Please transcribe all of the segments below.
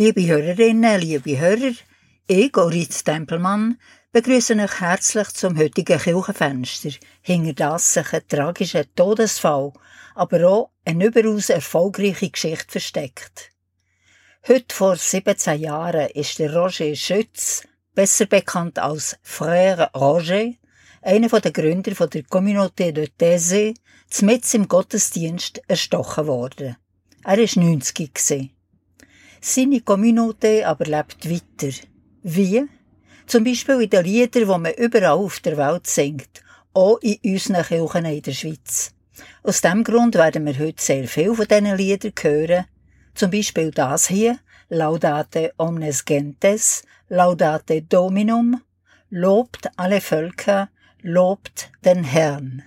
Liebe Hörerinnen, liebe Hörer, ich, Oritz Tempelmann, begrüße euch herzlich zum heutigen Kirchenfenster. Hinter das sich ein tragischer Todesfall, aber auch eine überaus erfolgreiche Geschichte versteckt. Heute vor 17 Jahren ist der Roger Schütz, besser bekannt als Frère Roger, einer der Gründer der Communauté de Thésée, mitten im Gottesdienst erstochen worden. Er war 90 Seine Communauté aber lebt weiter. Wie? Zum Beispiel in den Liedern, die man überall auf der Welt singt, auch in unseren Kirchen in der Schweiz. Aus diesem Grund werden wir heute sehr viel von diesen Liedern hören. Zum Beispiel das hier, Laudate omnes gentes, Laudate Dominum, lobt alle Völker, lobt den Herrn.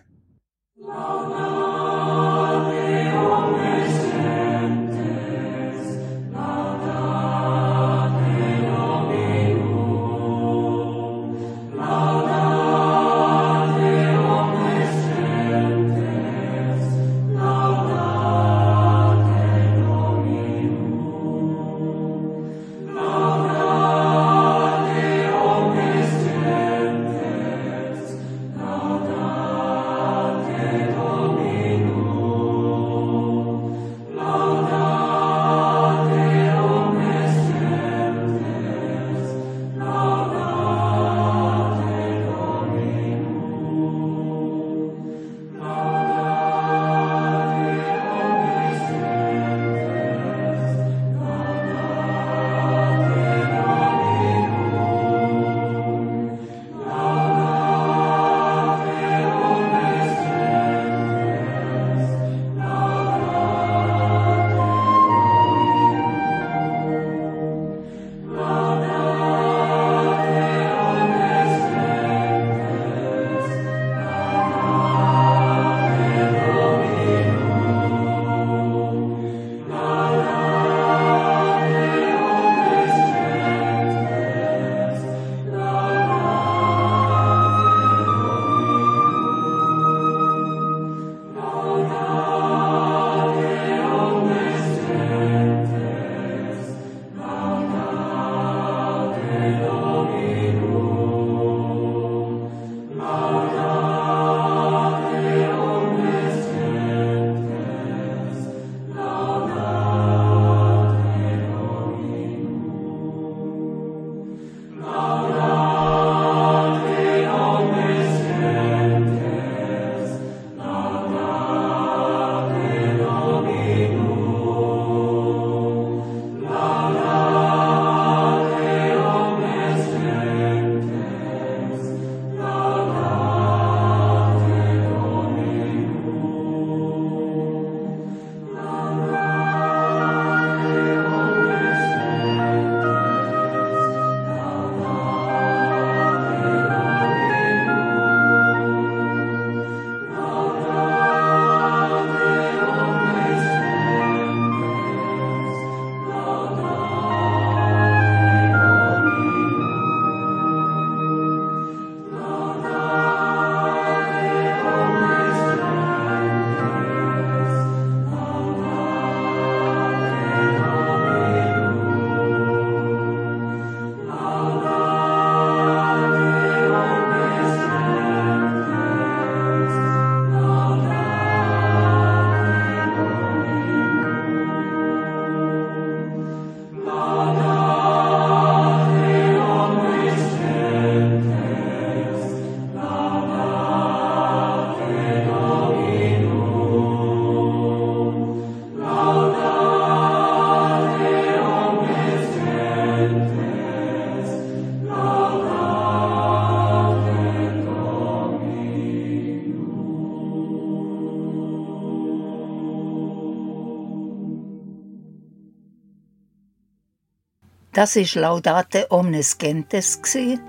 Das ist Laudate Omnes Gentes ein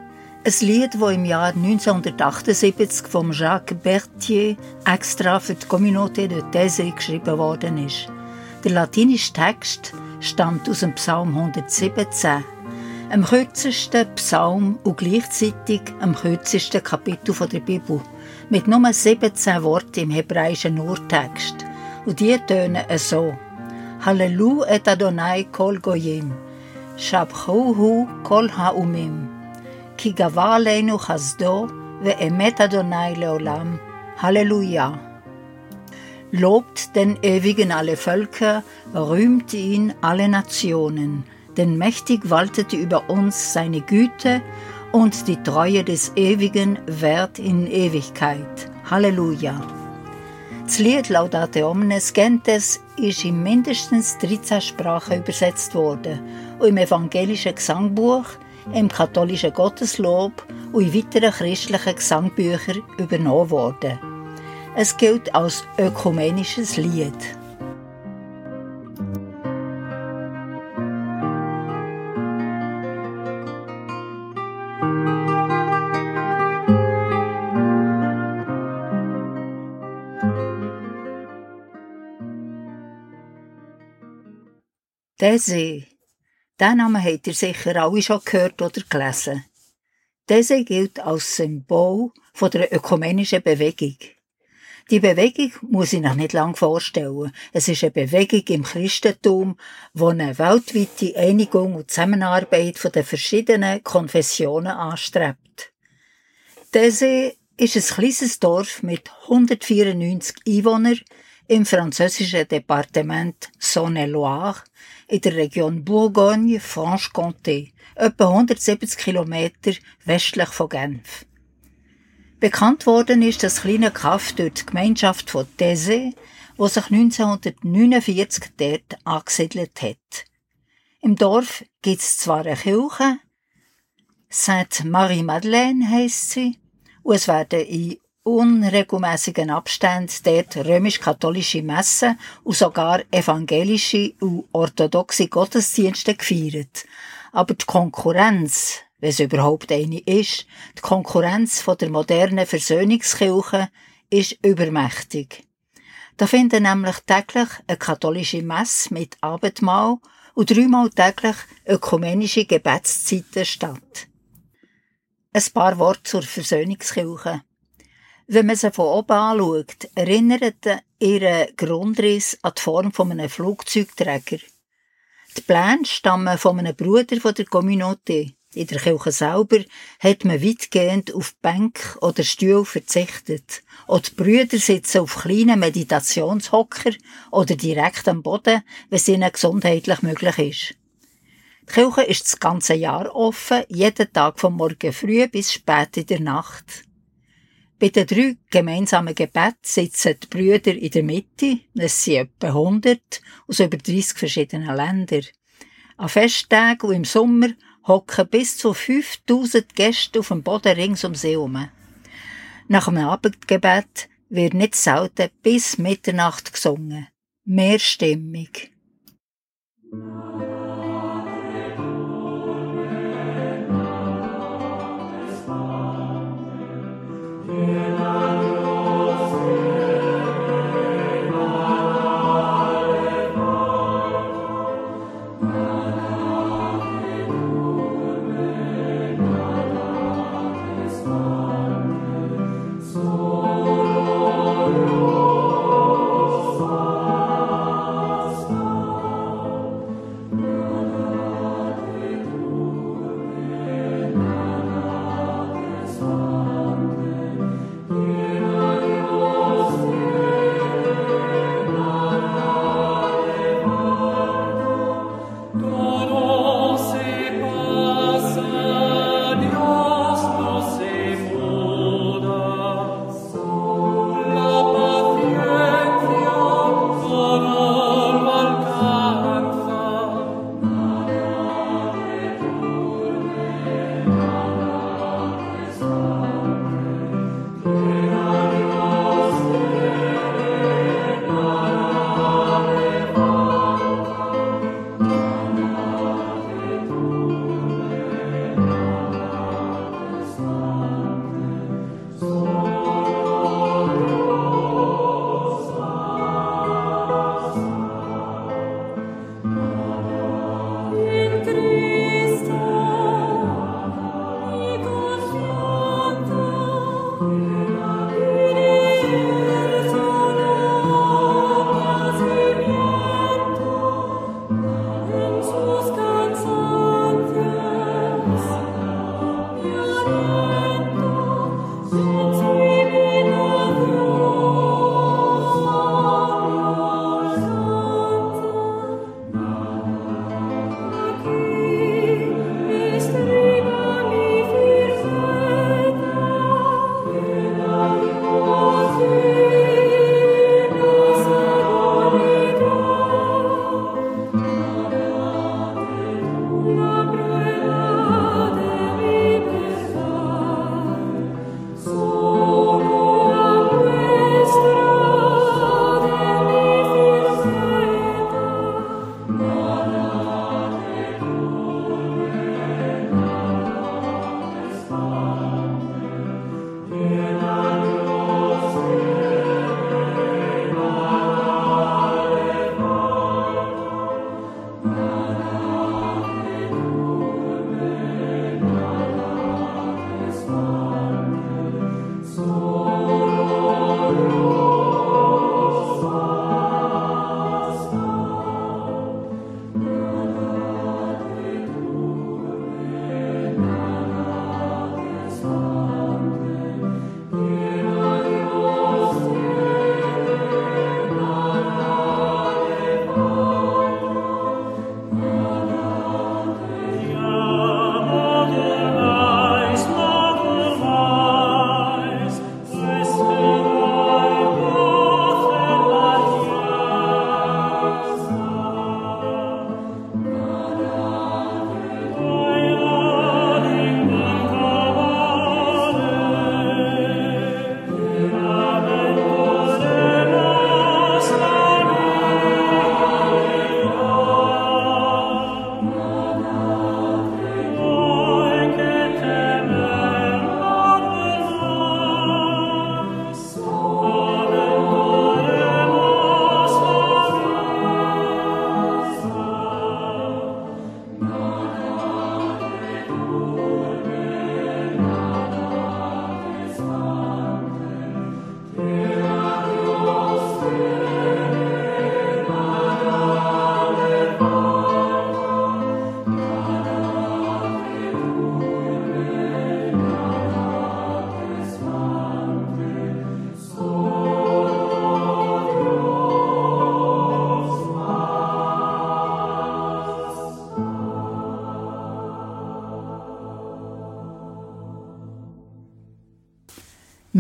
Lied, das im Jahr 1978 von Jacques Berthier extra für die Communauté de Thésée geschrieben worden ist. Der latinische Text stammt aus dem Psalm 117, dem kürzesten Psalm und gleichzeitig dem kürzesten Kapitel der Bibel, mit nur 17 Worten im hebräischen Urtext. Und die tönen so: Hallelu et Adonai kol goyim. שבחוהו כל האומים. כי גבה עלינו חסדו ואמת אדוני לעולם. Halleluja. Lobt den Ewigen alle Völker, rühmt ihn alle Nationen, denn mächtig waltet über uns seine Güte und die Treue des Ewigen währt in Ewigkeit. Halleluja. Das Lied Laudate Omnes Gentes ist in mindestens 13 Sprachen übersetzt worden und im evangelischen Gesangbuch, im katholischen Gotteslob und in weiteren christlichen Gesangbüchern übernommen worden. Es gilt als ökumenisches Lied. Der See. Den Namen habt ihr sicher alle schon gehört oder gelesen. Der gilt als Symbol von der ökumenischen Bewegung. Die Bewegung muss ich noch nicht lange vorstellen. Es ist eine Bewegung im Christentum, die eine weltweite Einigung und Zusammenarbeit von den verschiedenen Konfessionen anstrebt. Dese ist ein kleines Dorf mit 194 Einwohnern im französischen Departement Saône-et-Loire in der Region Bourgogne-Franche-Comté, etwa 170 Kilometer westlich von Genf. Bekannt worden ist das kleine Kaff durch die Gemeinschaft von Thésée, wo sich 1949 dort angesiedelt hat. Im Dorf gibt's zwar eine Kirche, Sainte Marie-Madeleine heisst sie, und es werden in unregelmäßigen Abständen dort römisch-katholische Messen und sogar evangelische und orthodoxe Gottesdienste gefeiert. Aber die Konkurrenz, wenn es überhaupt eine ist, die Konkurrenz von der modernen Versöhnungskirche ist übermächtig. Da finden nämlich täglich eine katholische Messe mit Abendmahl und dreimal täglich ökumenische Gebetszeiten statt. Ein paar Worte zur Versöhnungskirche. Wenn man sie von oben anschaut, erinnert ihr Grundriss an die Form von einem Flugzeugträger. Die Pläne stammen von einem Bruder von der Communauté. In der Kirche selber hat man weitgehend auf Bank oder Stuhl verzichtet. Auch die Brüder sitzen auf kleinen Meditationshocker oder direkt am Boden, wenn es ihnen gesundheitlich möglich ist. Die Kirche ist das ganze Jahr offen, jeden Tag vom Morgen früh bis spät in der Nacht. Bei den drei gemeinsamen Gebeten sitzen die Brüder in der Mitte, es sind etwa 100 aus über 30 verschiedenen Ländern. An Festtagen und im Sommer hocken bis zu 5000 Gäste auf dem Boden rings um sie herum. Nach dem Abendgebet wird nicht selten bis Mitternacht gesungen. Mehrstimmig.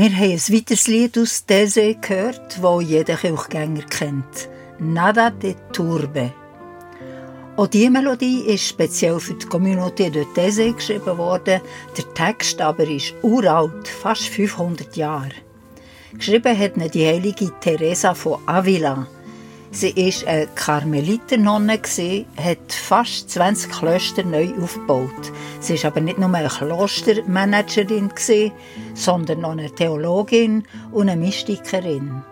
Wir haben ein weiteres Lied aus These gehört, das jeder Kirchgänger kennt. Nada de Turbe. Auch diese Melodie ist speziell für die Communauté de These geschrieben worden. Der Text aber ist uralt, fast 500 Jahre. Geschrieben hat ihn die heilige Teresa von Avila. Sie war eine Karmeliternonne, hat fast 20 Klöster neu aufgebaut. Sie war aber nicht nur eine Klostermanagerin, sondern auch eine Theologin und eine Mystikerin.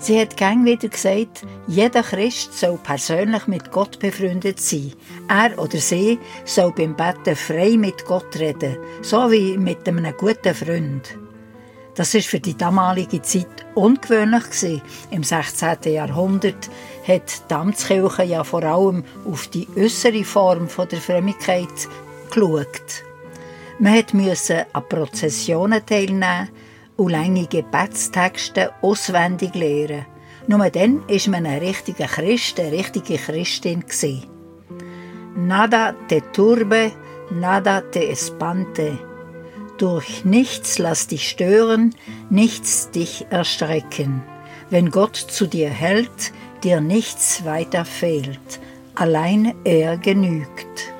Sie hat gern wieder gesagt, jeder Christ soll persönlich mit Gott befreundet sein. Er oder sie soll beim Betten frei mit Gott reden, so wie mit einem guten Freund. Das ist für die damalige Zeit ungewöhnlich Im 16. Jahrhundert hat die Amtskirche ja vor allem auf die äußere Form der Frömmigkeit geschaut. Man musste an Prozessionen teilnehmen und lange Gebetstexte auswendig lernen. Nur dann war man ein richtiger Christ, eine richtige Christin. Nada te turbe, nada te espante. Durch nichts lass dich stören, nichts dich erstrecken. Wenn Gott zu dir hält, dir nichts weiter fehlt, allein er genügt.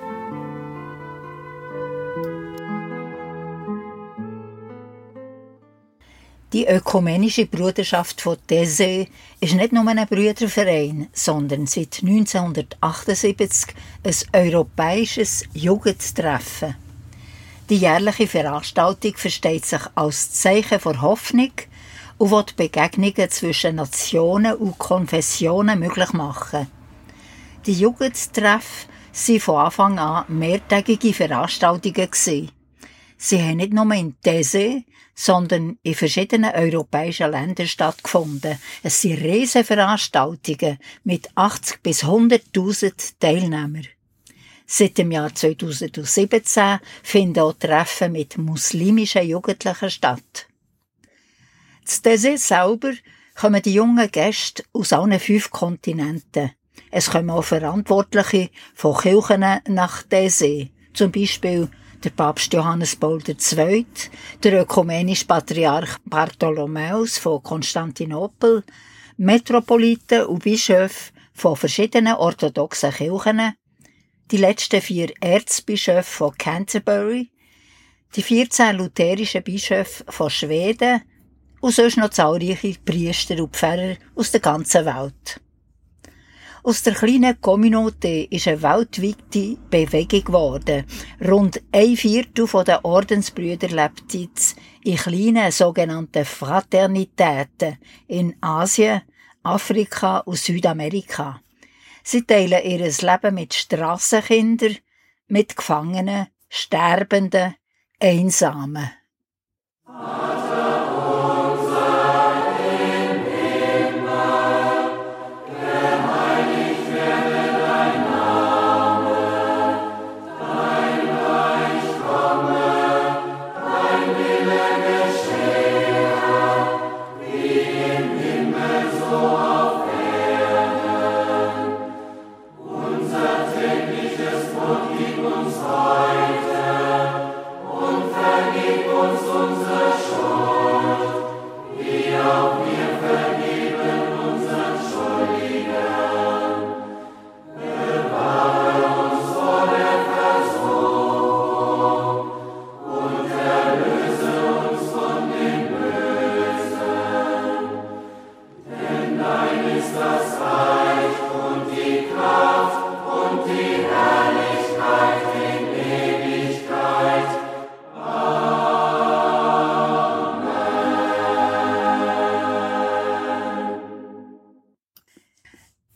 Die ökumenische Bruderschaft von Thésée ist nicht nur ein Brüderverein, sondern seit 1978 ein europäisches Jugendtreffen. Die jährliche Veranstaltung versteht sich als Zeichen der Hoffnung und will Begegnungen zwischen Nationen und Konfessionen möglich machen. Die Jugendtreffen waren von Anfang an mehrtägige Veranstaltungen. Sie haben nicht nur in Thésée, sondern in verschiedenen europäischen Ländern stattgefunden. Es sind Reiseveranstaltungen mit 80 bis 100.000 Teilnehmern. Seit dem Jahr 2017 finden auch Treffen mit muslimischen Jugendlichen statt. Zu Dessert selber kommen die jungen Gäste aus allen fünf Kontinenten. Es kommen auch Verantwortliche von Kirchen nach Dessert, zum Beispiel der Papst Johannes Paul II., der ökumenische Patriarch Bartholomäus von Konstantinopel, Metropoliten und Bischöfe von verschiedenen orthodoxen Kirchen, die letzten vier Erzbischöfe von Canterbury, die 14 lutherischen Bischöfe von Schweden und sonst noch zahlreiche Priester und Pfarrer aus der ganzen Welt. Aus der kleinen Communauté ist eine weltweite Bewegung geworden. Rund ein Viertel der Ordensbrüder lebt jetzt in kleinen sogenannten Fraternitäten in Asien, Afrika und Südamerika. Sie teilen ihr Leben mit Strassenkindern, mit Gefangenen, Sterbenden, Einsamen.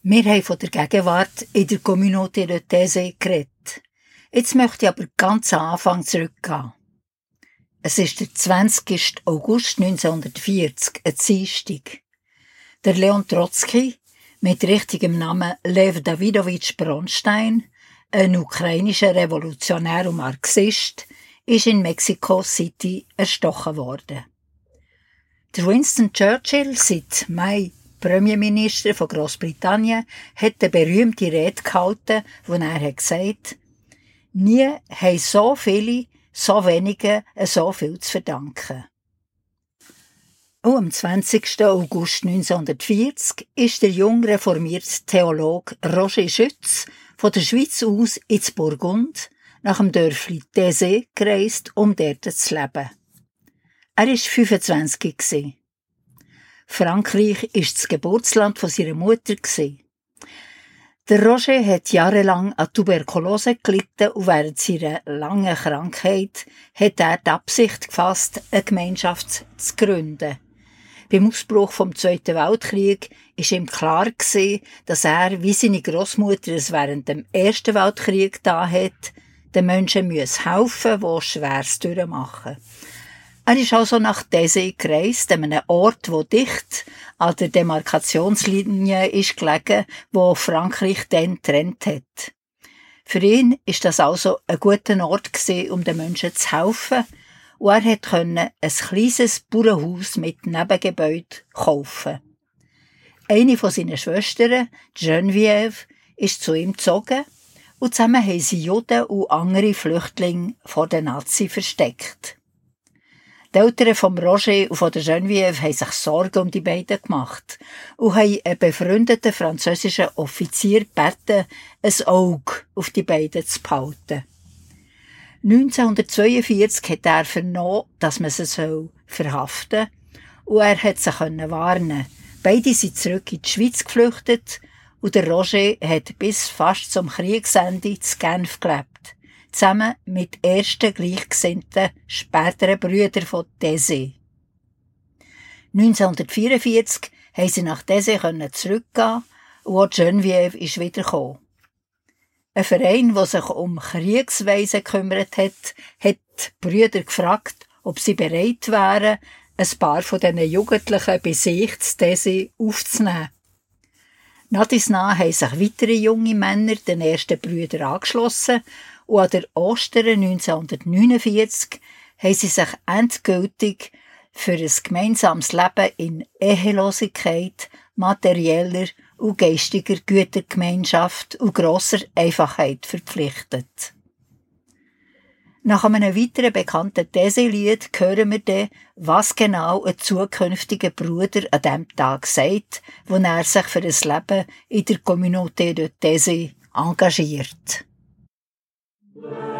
Wir haben von der Gegenwart in der Communauté de Thésée geredet. Jetzt möchte ich aber ganz am Anfang zurückgehen. Es ist der 20. August 1940, ein Dienstag. Der Leon Trotzki, mit richtigem Namen Lev Davidovich Bronstein, ein ukrainischer Revolutionär und Marxist, ist in Mexico City erstochen worden. Der Winston Churchill seit Mai Premierminister von Großbritannien, hat eine berühmte Rede gehalten, wo er hat gesagt nie haben so viele, so wenige so viel zu verdanken. Auch am 20. August 1940 ist der jung reformierte Theologe Roger Schütz von der Schweiz aus ins Burgund nach dem Dörfli Thésée gereist, um dort zu leben. Er war 25. Frankreich ist das Geburtsland von seiner Mutter. Der Roger hat jahrelang an Tuberkulose gelitten und während seiner langen Krankheit hat er die Absicht gefasst, eine Gemeinschaft zu gründen. Beim Ausbruch vom Zweiten Weltkrieg ist ihm klar dass er, wie seine Großmutter es während dem Ersten Weltkrieg da hat, den Menschen müsse helfen, die Schweres durchmachen. Er ist also nach Dese gereist, einem Ort, wo dicht an der Demarkationslinie ist gelegen, wo Frankreich dann trennt hat. Für ihn ist das also ein guter Ort gewesen, um den Menschen zu helfen, und er hat können ein kleines Bauernhaus mit Nebengebäude kaufen. Eine von seinen Schwestern, Geneviève, ist zu ihm gezogen und zusammen haben sie Juden und andere Flüchtlinge vor den Nazi versteckt. Die Eltern von Roger und von der Geneviève haben sich Sorgen um die beiden gemacht und haben einen befreundeten französischen Offizier gebeten, ein Auge auf die beiden zu behalten. 1942 hat er vernommen, dass man sie verhaften soll. Und er hat sie warnen Beide sind zurück in die Schweiz geflüchtet und der Roger hat bis fast zum Kriegsende zu Genf gelebt. Zusammen mit ersten gleichgesinnten späteren Brüdern von Dese. 1944 haben sie nach Dese zurückgehen und auch Geneviève ist wiedergekommen. Ein Verein, der sich um Kriegsweise gekümmert hat, hat die Brüder gefragt, ob sie bereit wären, ein paar von diesen Jugendlichen bei sich zu aufzunehmen. Nach dies nach haben sich weitere junge Männer den ersten Brüdern angeschlossen und an der Ostern 1949 haben sie sich endgültig für ein gemeinsames Leben in Ehelosigkeit, materieller und geistiger Gütergemeinschaft und grosser Einfachheit verpflichtet. Nach einem weiteren bekannten These-Lied hören wir dann, was genau ein zukünftiger Bruder an diesem Tag sagt, wo er sich für ein Leben in der Communauté de These engagiert. Amen.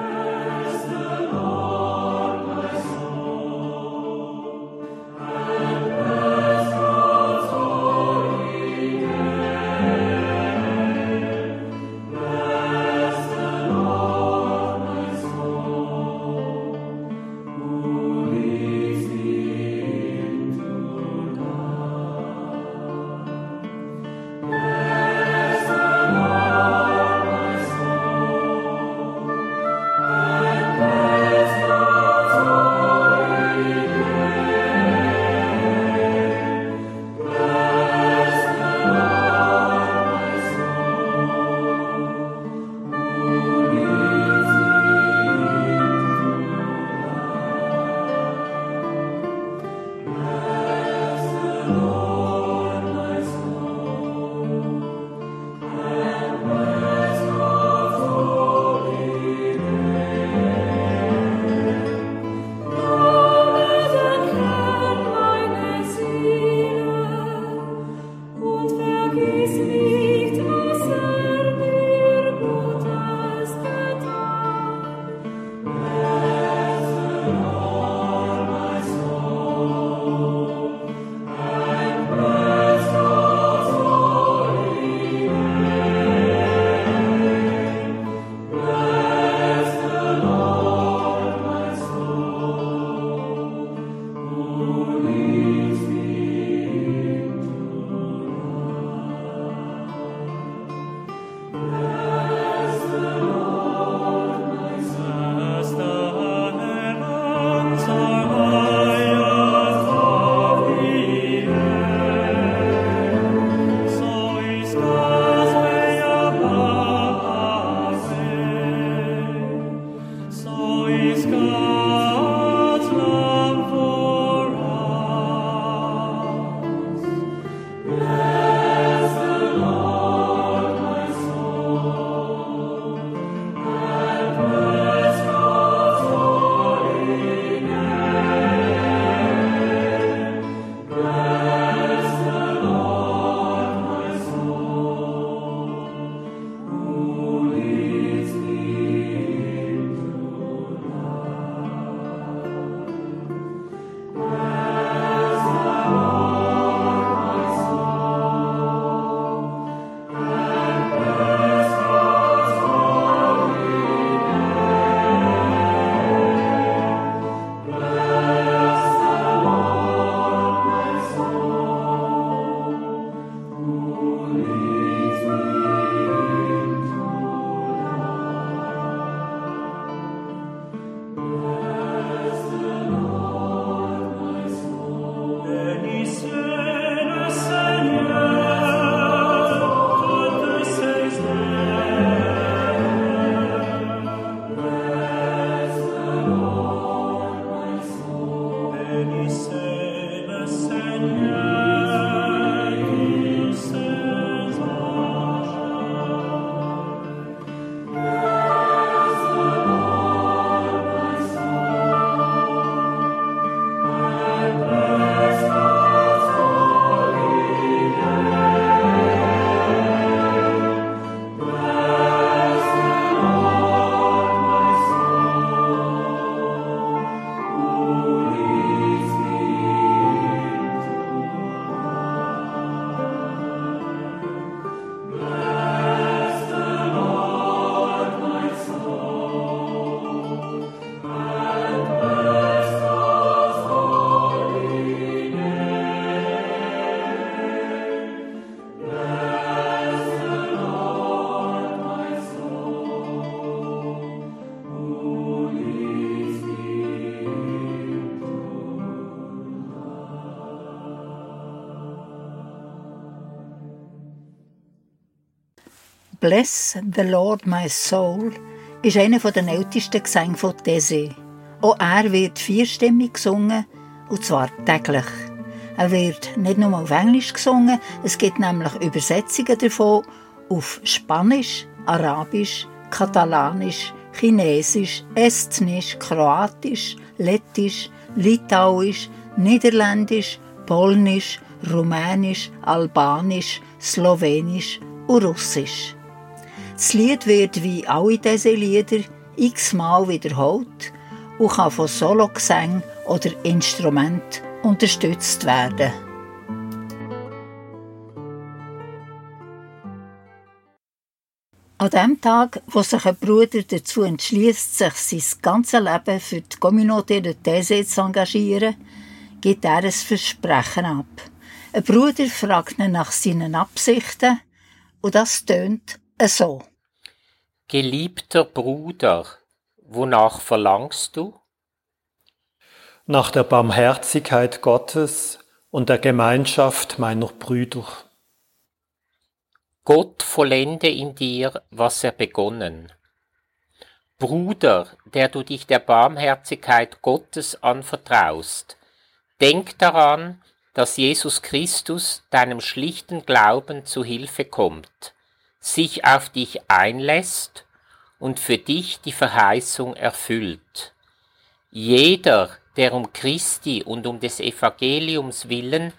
Bless the Lord my soul ist einer der ältesten Gesänge von Thésée. Auch er wird vierstimmig gesungen, und zwar täglich. Er wird nicht nur auf Englisch gesungen, es gibt nämlich Übersetzungen davon auf Spanisch, Arabisch, Katalanisch, Chinesisch, Estnisch, Kroatisch, Lettisch, Litauisch, Niederländisch, Polnisch, Rumänisch, Albanisch, Slowenisch und Russisch. Das Lied wird wie alle diese Lieder x-mal wiederholt und kann von Sologesang oder Instrument unterstützt werden. An dem Tag, wo sich ein Bruder dazu entschließt, sich sein ganzes Leben für die Communauté de Thésée zu engagieren, gibt er ein Versprechen ab. Ein Bruder fragt ihn nach seinen Absichten und das tönt so. Geliebter Bruder, wonach verlangst du? Nach der Barmherzigkeit Gottes und der Gemeinschaft meiner Brüder. Gott vollende in dir, was er begonnen. Bruder, der du dich der Barmherzigkeit Gottes anvertraust, denk daran, dass Jesus Christus deinem schlichten Glauben zu Hilfe kommt, sich auf dich einlässt und für dich die Verheißung erfüllt. Jeder, der um Christi und um des Evangeliums willen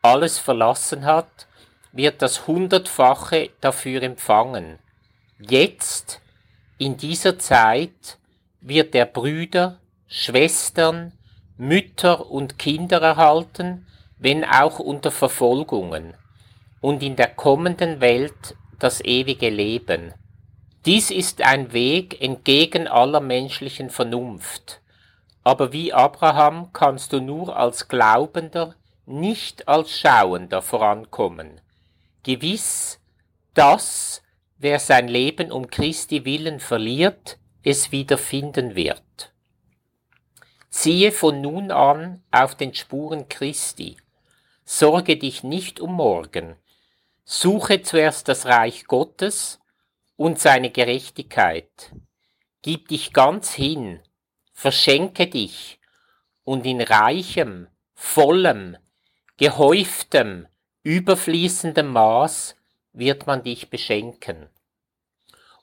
alles verlassen hat, wird das Hundertfache dafür empfangen. Jetzt, in dieser Zeit, wird er Brüder, Schwestern, Mütter und Kinder erhalten, wenn auch unter Verfolgungen, und in der kommenden Welt das ewige Leben. Dies ist ein Weg entgegen aller menschlichen Vernunft. Aber wie Abraham kannst du nur als Glaubender, nicht als Schauender vorankommen. Gewiss, dass wer sein Leben um Christi willen verliert, es wieder finden wird. Ziehe von nun an auf den Spuren Christi. Sorge dich nicht um morgen. Suche zuerst das Reich Gottes und seine Gerechtigkeit. Gib dich ganz hin, verschenke dich und in reichem, vollem, gehäuftem, überfließendem Maß wird man dich beschenken.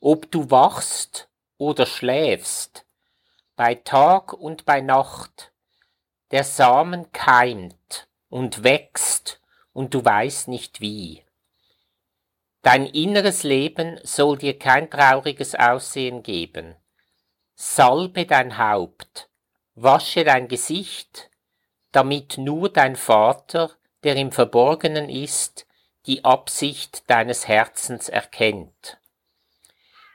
Ob du wachst oder schläfst, bei Tag und bei Nacht, der Samen keimt und wächst und du weißt nicht wie. Dein inneres Leben soll dir kein trauriges Aussehen geben. Salbe dein Haupt, wasche dein Gesicht, damit nur dein Vater, der im Verborgenen ist, die Absicht deines Herzens erkennt.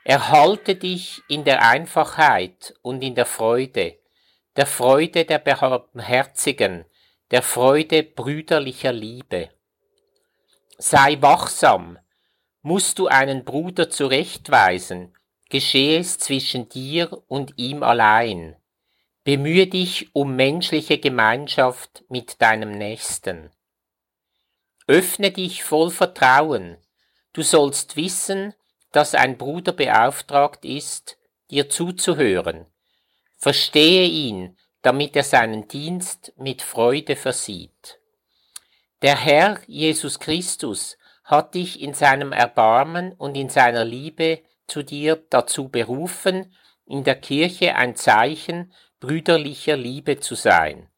Erhalte dich in der Einfachheit und in der Freude, der Freude der Barmherzigen, der Freude brüderlicher Liebe. Sei wachsam, musst du einen Bruder zurechtweisen, geschehe es zwischen dir und ihm allein. Bemühe dich um menschliche Gemeinschaft mit deinem Nächsten. Öffne dich voll Vertrauen. Du sollst wissen, dass ein Bruder beauftragt ist, dir zuzuhören. Verstehe ihn, damit er seinen Dienst mit Freude versieht. Der Herr Jesus Christus hat dich in seinem Erbarmen und in seiner Liebe zu dir dazu berufen, in der Kirche ein Zeichen brüderlicher Liebe zu sein.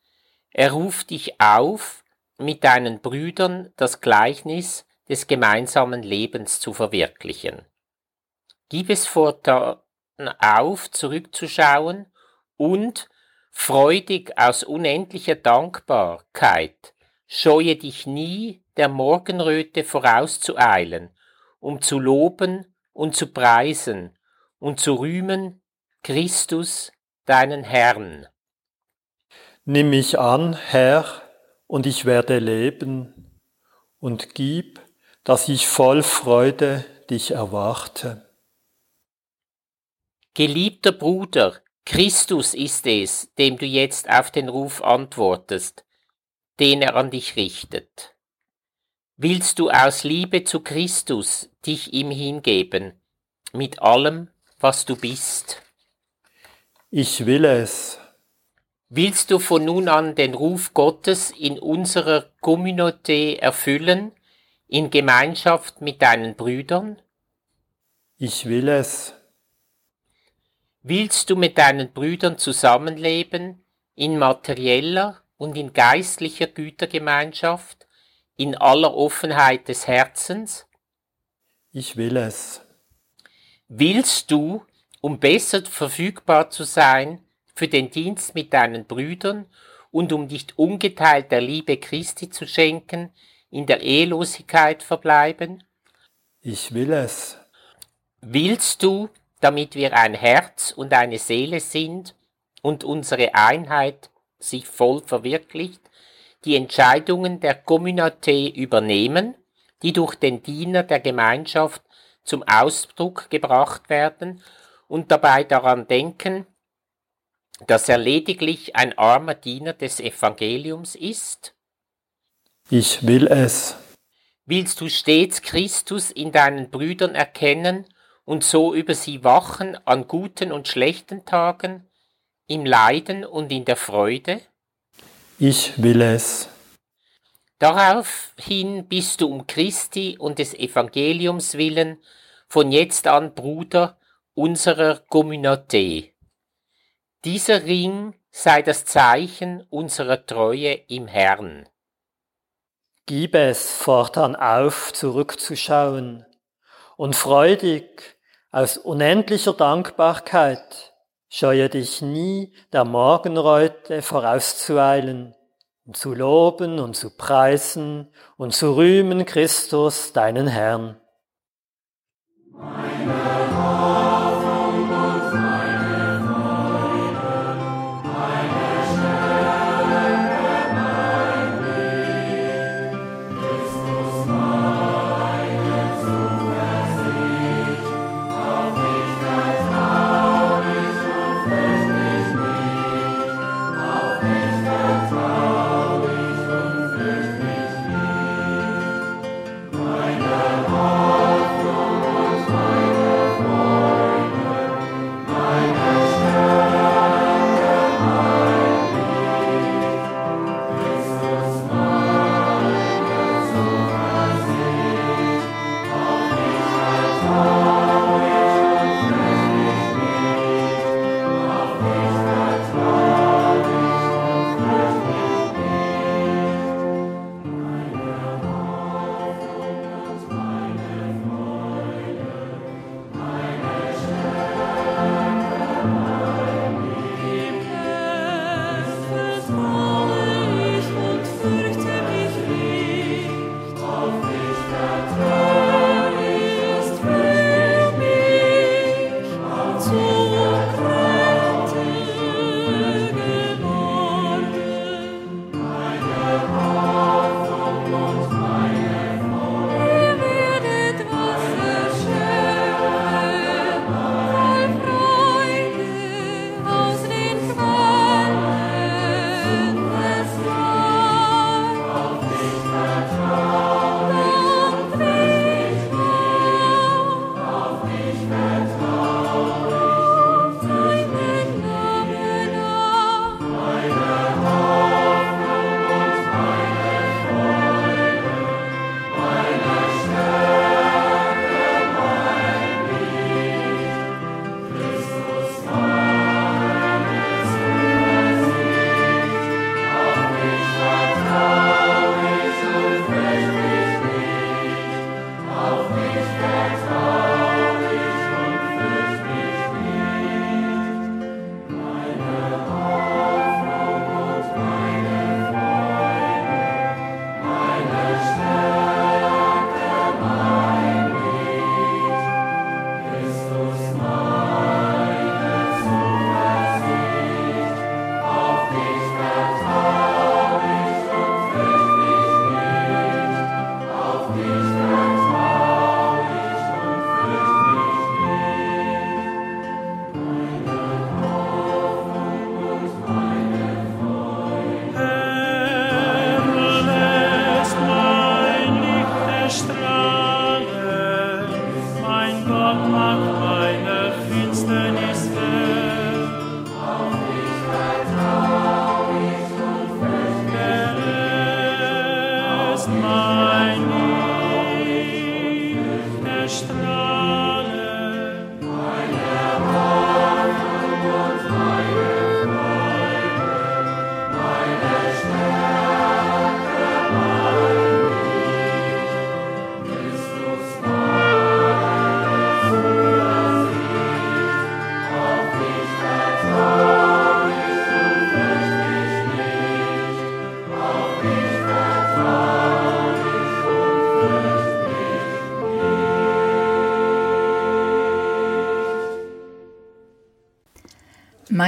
Er ruft dich auf, mit deinen Brüdern das Gleichnis des gemeinsamen Lebens zu verwirklichen. Gib es fortan auf, zurückzuschauen und freudig aus unendlicher Dankbarkeit, scheue dich nie, der Morgenröte vorauszueilen, um zu loben und zu preisen und zu rühmen Christus, deinen Herrn. Nimm mich an, Herr, und ich werde leben, und gib, dass ich voll Freude dich erwarte. Geliebter Bruder, Christus ist es, dem du jetzt auf den Ruf antwortest, den er an dich richtet. Willst du aus Liebe zu Christus dich ihm hingeben, mit allem, was du bist. Ich will es. Willst du von nun an den Ruf Gottes in unserer Communauté erfüllen, in Gemeinschaft mit deinen Brüdern? Ich will es. Willst du mit deinen Brüdern zusammenleben, in materieller und in geistlicher Gütergemeinschaft, in aller Offenheit des Herzens? Ich will es. Willst du, um besser verfügbar zu sein für den Dienst mit deinen Brüdern und um dich ungeteilt der Liebe Christi zu schenken, in der Ehelosigkeit verbleiben? Ich will es. Willst du, damit wir ein Herz und eine Seele sind und unsere Einheit sich voll verwirklicht, die Entscheidungen der Communauté übernehmen, die durch den Diener der Gemeinschaft zum Ausdruck gebracht werden und dabei daran denken, dass er lediglich ein armer Diener des Evangeliums ist? Ich will es. Willst du stets Christus in deinen Brüdern erkennen und so über sie wachen an guten und schlechten Tagen, im Leiden und in der Freude? Ich will es. Daraufhin bist du um Christi und des Evangeliums willen von jetzt an Bruder unserer Communauté. Dieser Ring sei das Zeichen unserer Treue im Herrn. Gib es fortan auf, zurückzuschauen und freudig aus unendlicher Dankbarkeit scheue dich nie der Morgenreute vorauszueilen, um zu loben und zu preisen und zu rühmen Christus, deinen Herrn. Meine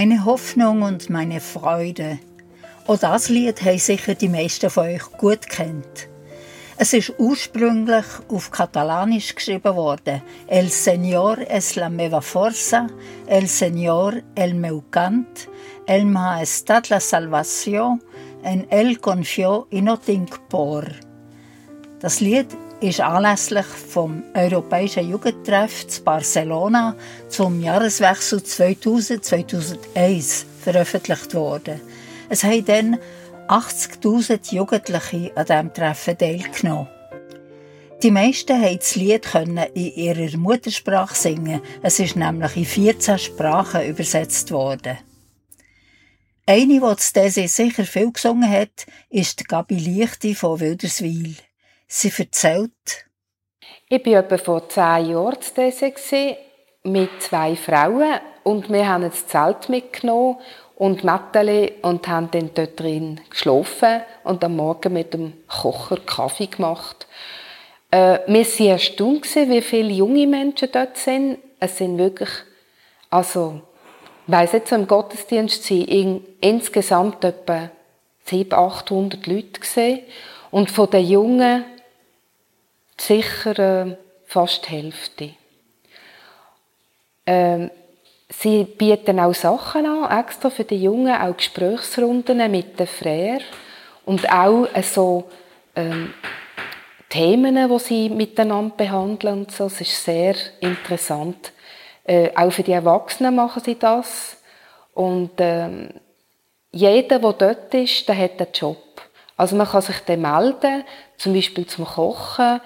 Meine Hoffnung und meine Freude. Auch das Lied haben sicher die meisten von euch gut kennt. Es ist ursprünglich auf Katalanisch geschrieben worden. El Señor es la meva forza, el Señor el meu cant, el ma estat la salvación, en el confio in por. Das Lied ist anlässlich vom Europäischen Jugendtreff zu Barcelona zum Jahreswechsel 2000-2001 veröffentlicht worden. Es haben dann 80.000 Jugendliche an diesem Treffen teilgenommen. Die meisten konnten das Lied in ihrer Muttersprache singen. Es ist nämlich in 14 Sprachen übersetzt worden. Eine, die das Desi sicher viel gesungen hat, ist Gabi Lichti von Wilderswil. Sie erzählt, ich war etwa vor zehn Jahren zu Desi mit zwei Frauen und wir haben das Zelt mitgenommen und Matteli und haben dann dort drin geschlafen und am Morgen mit dem Kocher Kaffee gemacht. Äh, wir waren erstaunt, wie viele junge Menschen dort sind. Es sind wirklich, also, ich weiss jetzt, im Gottesdienst sind in, insgesamt etwa 700, 800 Leute gesehen und von den Jungen sicher äh, fast die Hälfte. Ähm, Sie bieten auch Sachen an, extra für die Jungen, auch Gesprächsrunden mit den Frères und auch äh, so ähm, Themen, die sie miteinander behandeln und so. Es ist sehr interessant. Äh, auch für die Erwachsenen machen sie das und ähm, jeder, der dort ist, der hat einen Job. Also man kann sich dann melden, zum Beispiel zum Kochen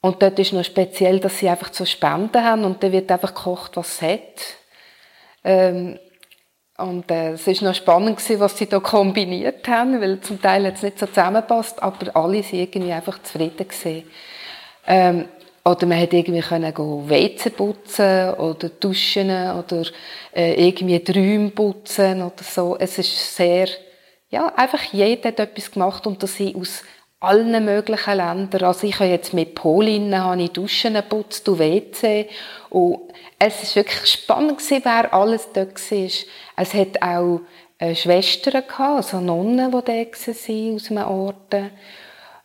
und dort ist noch speziell, dass sie einfach zu Spenden haben und dann wird einfach gekocht, was es hat. Ähm, und äh, es ist noch spannend gewesen, was sie da kombiniert haben, weil zum Teil hat es nicht so zusammenpasst, aber alle sind irgendwie einfach zufrieden gewesen. Ähm, oder man hätte irgendwie können go WC putzen oder duschen oder äh, irgendwie die Räume putzen oder so. Es ist sehr, ja, einfach jeder hat etwas gemacht und das sind aus allen möglichen Ländern. Also ich habe jetzt mit Polen habe ich Duschen geputzt, du WC und es ist wirklich spannend wer alles dort war. Es hat auch äh, Schwestern gehabt, also Nonnen, die waren, aus einem Ort.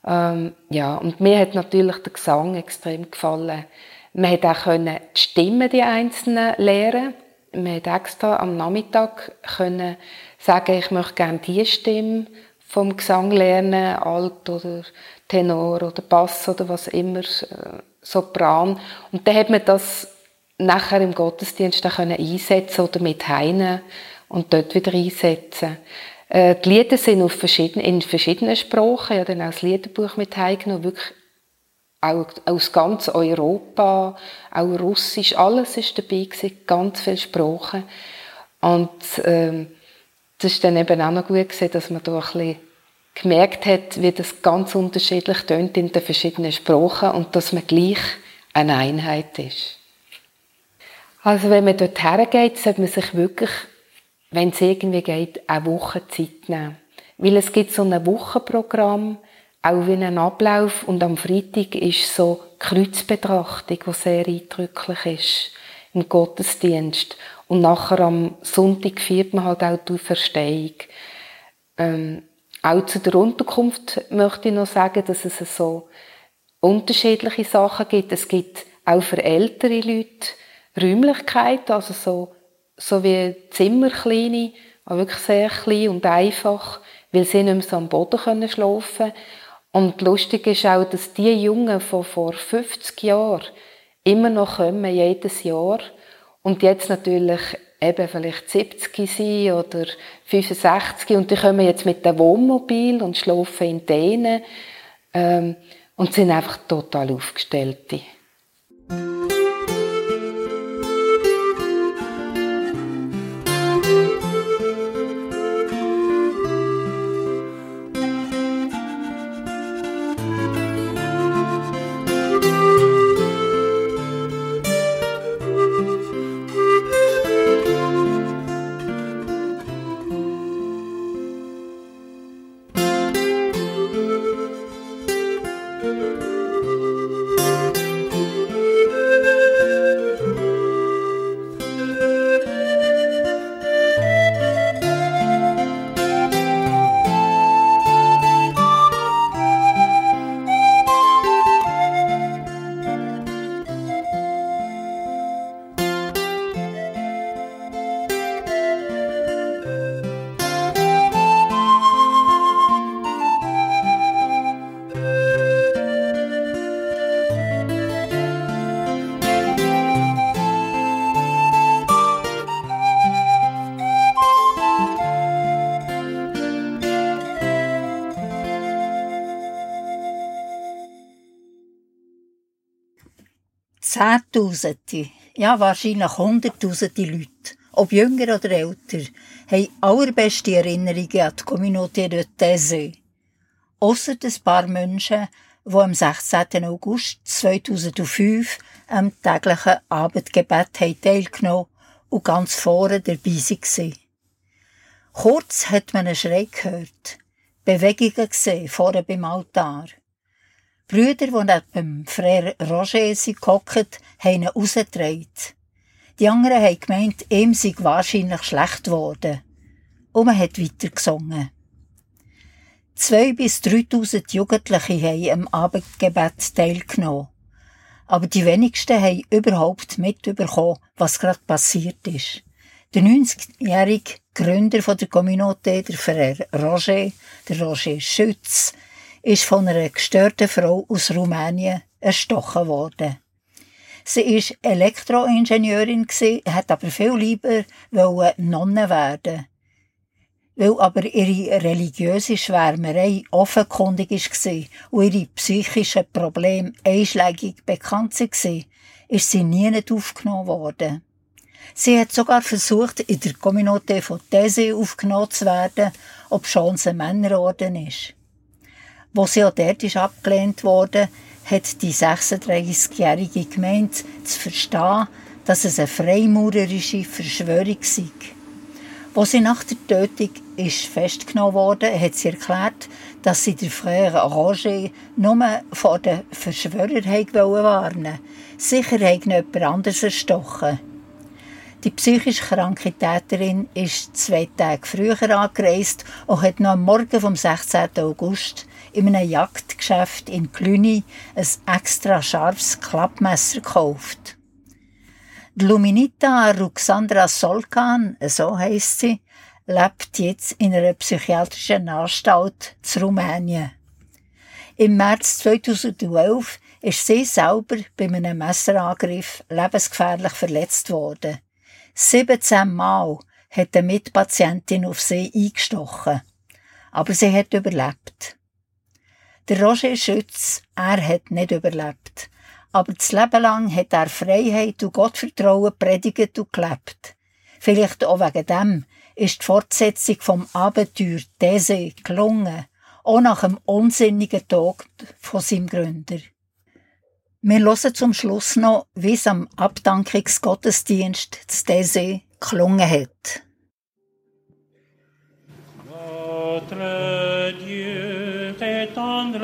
Ähm, ja, und mir hat natürlich der Gesang extrem gefallen. Man hat auch können die Stimmen, die Einzelnen, lernen. Man hat extra am Nachmittag können sagen, ich möchte gerne diese Stimme vom Gesang lernen, Alt oder Tenor oder Bass oder was immer, äh, Sopran. Und dann hat man das nachher im Gottesdienst können einsetzen oder mit heine und dort wieder einsetzen. Äh, die Lieder sind auf verschiedenen, in verschiedenen Sprachen. Habe dann auch das Liederbuch mit heimgenommen, wirklich auch aus ganz Europa, auch Russisch, alles ist dabei gewesen, ganz viele Sprachen. Und ähm, das ist dann eben auch noch gut gewesen, dass man da ein bisschen gemerkt hat, wie das ganz unterschiedlich tönt in den verschiedenen Sprachen und dass man gleich eine Einheit ist. Also wenn man dort hergeht, sollte man sich wirklich, wenn es irgendwie geht, eine Woche Zeit nehmen. Weil es gibt so ein Wochenprogramm, auch wie ein Ablauf und am Freitag ist so Kreuzbetrachtung, die sehr eindrücklich ist im Gottesdienst. Und nachher am Sonntag feiert man halt auch die Verstehung. Ähm, auch zu der Unterkunft möchte ich noch sagen, dass es so unterschiedliche Sachen gibt. Es gibt auch für ältere Leute Räumlichkeit, also so, so wie Zimmer kleine, aber wirklich sehr klein und einfach, weil sie nicht mehr so am Boden können schlafen Und lustig ist auch, dass die Jungen von vor 50 Jahren immer noch kommen, jedes Jahr. Und jetzt natürlich eben vielleicht 70 sind oder 65 und die kommen jetzt mit dem Wohnmobil und schlafen in denen ähm, und sind einfach total aufgestellte. Zehntausende, ja wahrscheinlich Hunderttausende Leute, ob jünger oder älter, haben allerbeste Erinnerungen an die Communauté de Thésée. Ausser ein paar Menschen, die am 16. August 2005 am täglichen Abendgebet teilgenommen und ganz vorne dabei waren. Kurz hat man einen Schrei gehört, Bewegungen gesehen vorne beim Altar. Brüder, die neben Frère Roger gehockt, haben ihn rausgetragen. Die anderen haben gemeint, ihm sei wahrscheinlich schlecht geworden. Und man hat weiter gesungen. Zwei bis dreitausend Jugendliche haben am Abendgebet teilgenommen. Aber die wenigsten haben überhaupt mitbekommen, was gerade passiert ist. Der 90-jährige Gründer der Communauté, der Frère Roger, der Roger Schütz, ist von einer gestörten Frau aus Rumänien erstochen worden. Sie ist Elektroingenieurin hat aber viel lieber Nonne werden weil aber ihre religiöse Schwärmerei offenkundig war und ihre psychischen Probleme einschlägig bekannt waren, ist sie nie nicht aufgenommen worden. Sie hat sogar versucht, in der Communauté von Thésée aufgenommen zu werden, ob schon ein Männerorden ist. Wo sie auch dort ist abgelehnt wurde, hat die 36-Jährige gemeint, zu verstehen, dass es eine freimaurerische Verschwörung sei. Wo sie nach der Tötung ist festgenommen wurde, hat sie erklärt, dass sie der Frère Roger nur vor den Verschwörern warnen Sicher hat jemand anderes erstochen. Die psychisch kranke Täterin ist zwei Tage früher angereist und hat noch am Morgen vom 16. August in einem Jagdgeschäft in Cluny ein extra scharfes Klappmesser gekauft. Die Luminita Ruxandra Solkan, so heisst sie, lebt jetzt in einer psychiatrischen Anstalt zu Rumänien. Im März 2011 ist sie selber bei einem Messerangriff lebensgefährlich verletzt worden. 17 Mal hat eine Mitpatientin auf sie eingestochen. Aber sie hat überlebt. Der Roger Schütz, er hat nicht überlebt aber das Leben lang hat er Freiheit und Gottvertrauen predigt und gelebt. Vielleicht auch wegen dem ist die Fortsetzung vom Abenteuer These gelungen, auch nach dem unsinnigen Tod von seinem Gründer. Wir hören zum Schluss noch, wie es am Abdankungsgottesdienst zu These gelungen hat. Notre Dieu tendresse.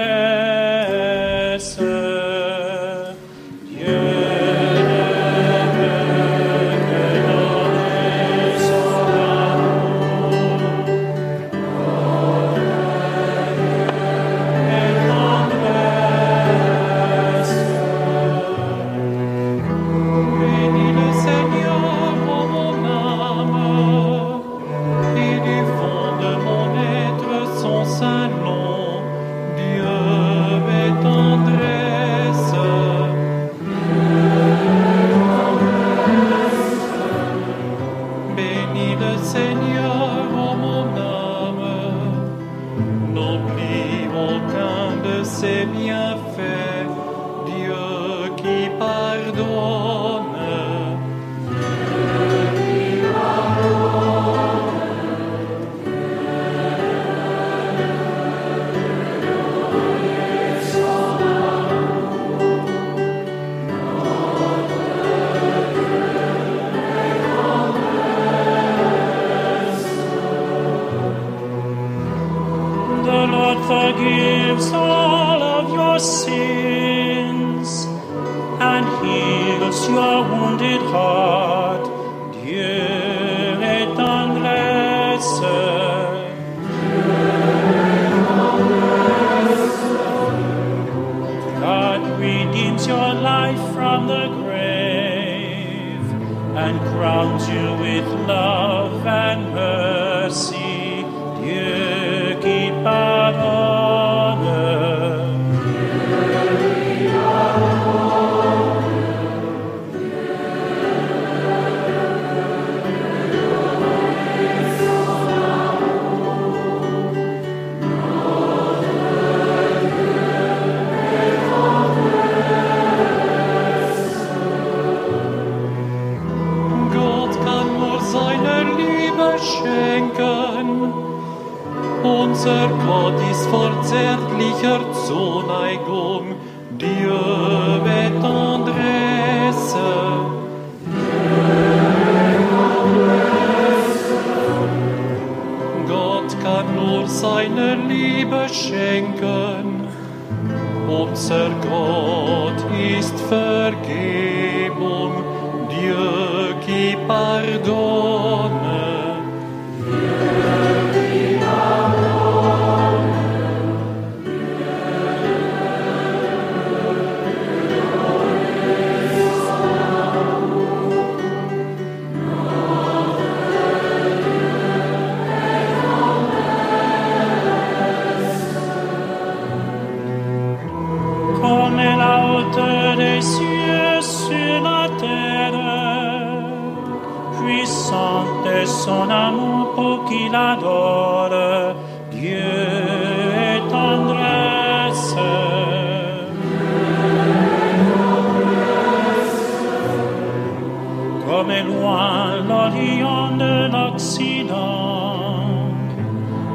l'Orient de l'Occident,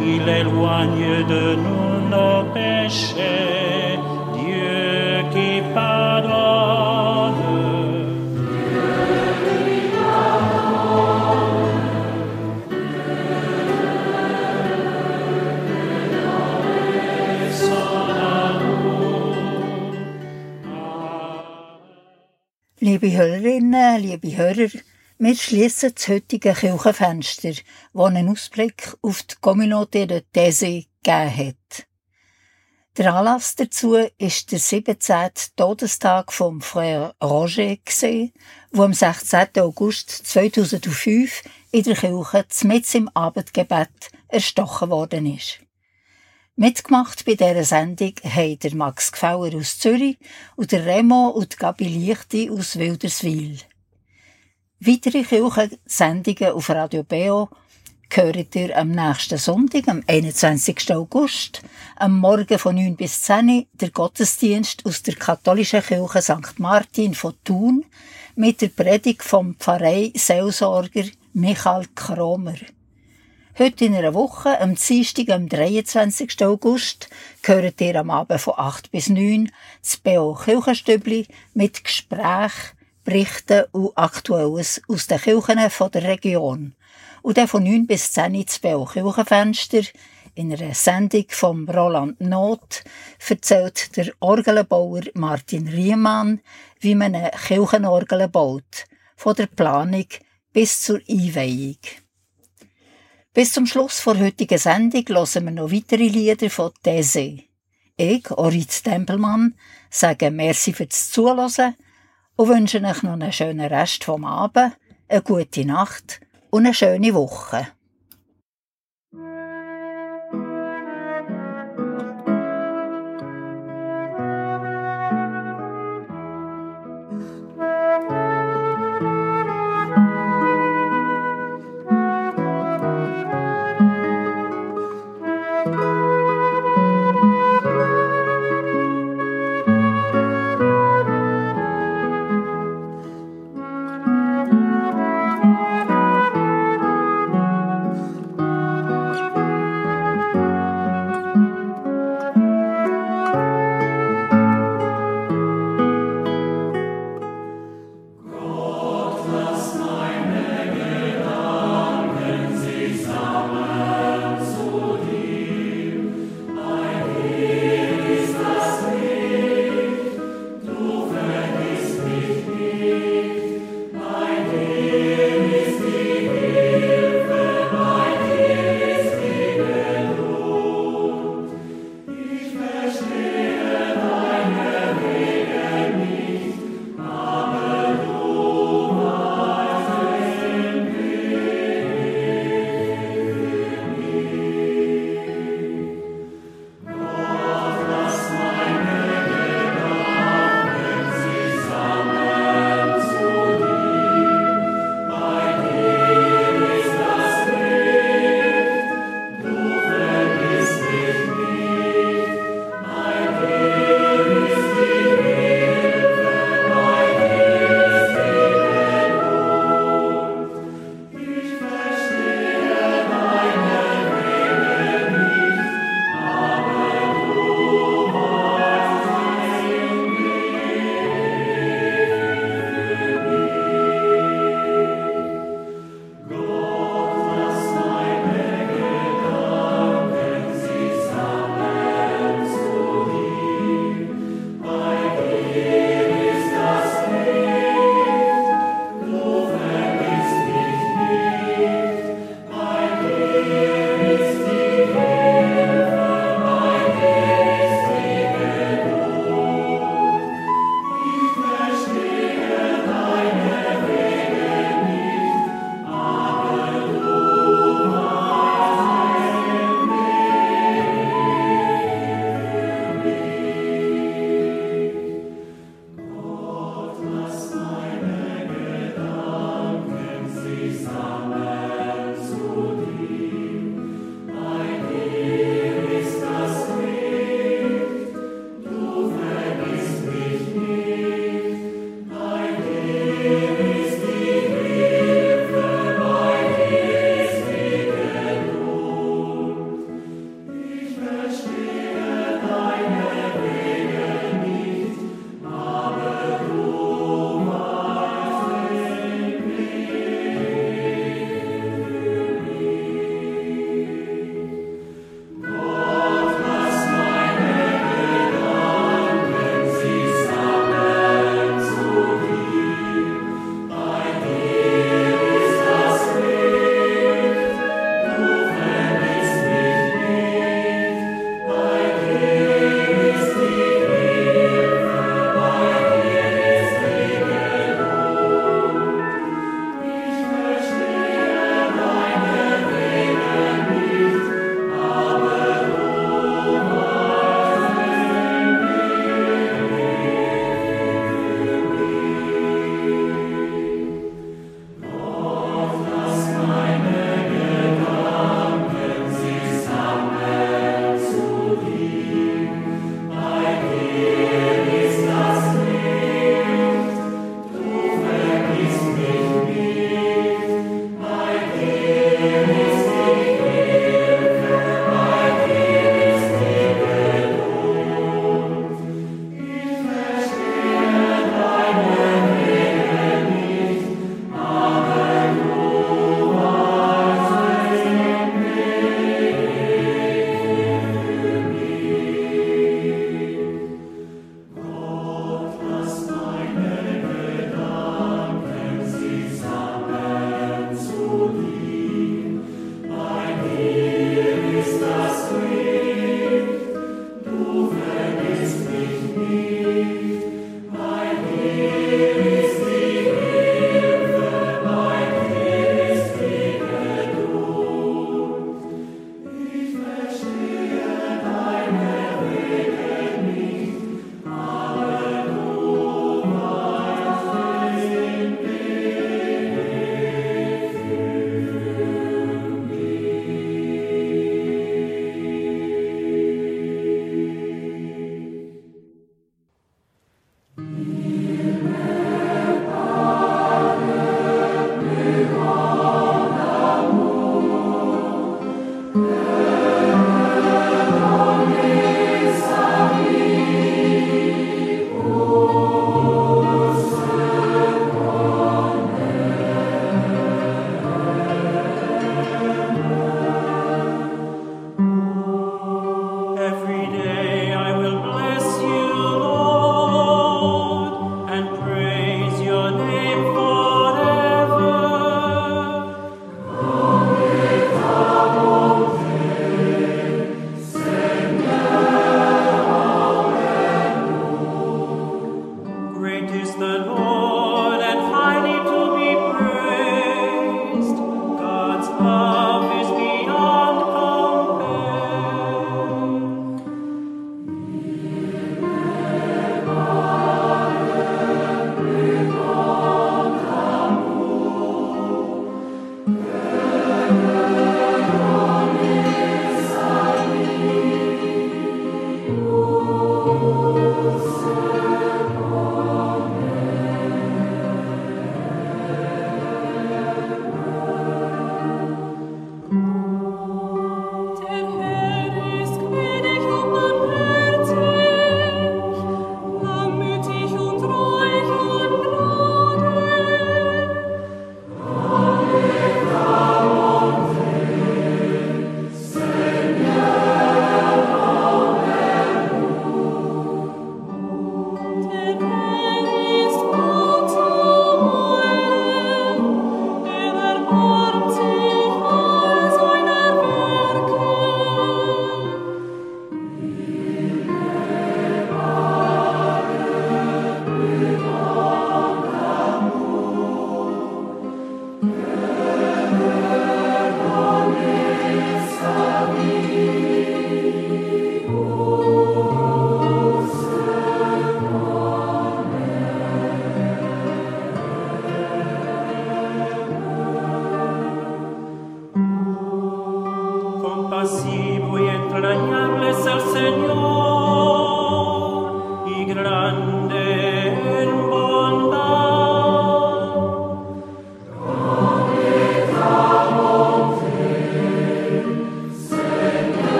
il éloigne de nous nos péchés, Dieu qui pardonne. Liebe Hörerinnen, liebe Hörer, wir schließen das heutige Kirchenfenster, das einen Ausblick auf die Communauté de Thésée gegeben hat. Der Anlass dazu ist der 17. Todestag vom Frère Roger, der am 16. August 2005 in der Kirche mitten im Abendgebet erstochen worden ist. Mitgemacht bei dieser Sendung haben der Max Gfauer aus Zürich und der Remo und Gabi Lichti aus Wilderswil. Weitere Kirchensendungen auf Radio Beo höret ihr am nächsten Sonntag, am 21. August, am Morgen von 9 bis 10 Uhr, der Gottesdienst aus der katholischen Kirche St. Martin von Thun mit der Predigt vom Pfarrei Seelsorger Michael Kromer. Heute in einer Woche, am Dienstag, am 23. August, gehört ihr am Abend von 8 bis 9 das B.O. Kirchenstübli mit Gespräch, Berichten und Aktuelles aus den Kirchen von der Region. Und dann von 9 bis 10 das B.O. Kirchenfenster in einer Sendung vom Roland Not erzählt der Orgelbauer Martin Riemann, wie man eine Kirchenorgel baut, von der Planung bis zur Einweihung. Bis zum Schluss der heutigen Sendung hören wir noch weitere Lieder von Thésée. Ich, Orit Tempelmann, sage merci fürs Zuhören und wünsche euch noch einen schönen Rest vom Abend, eine gute Nacht und eine schöne Woche.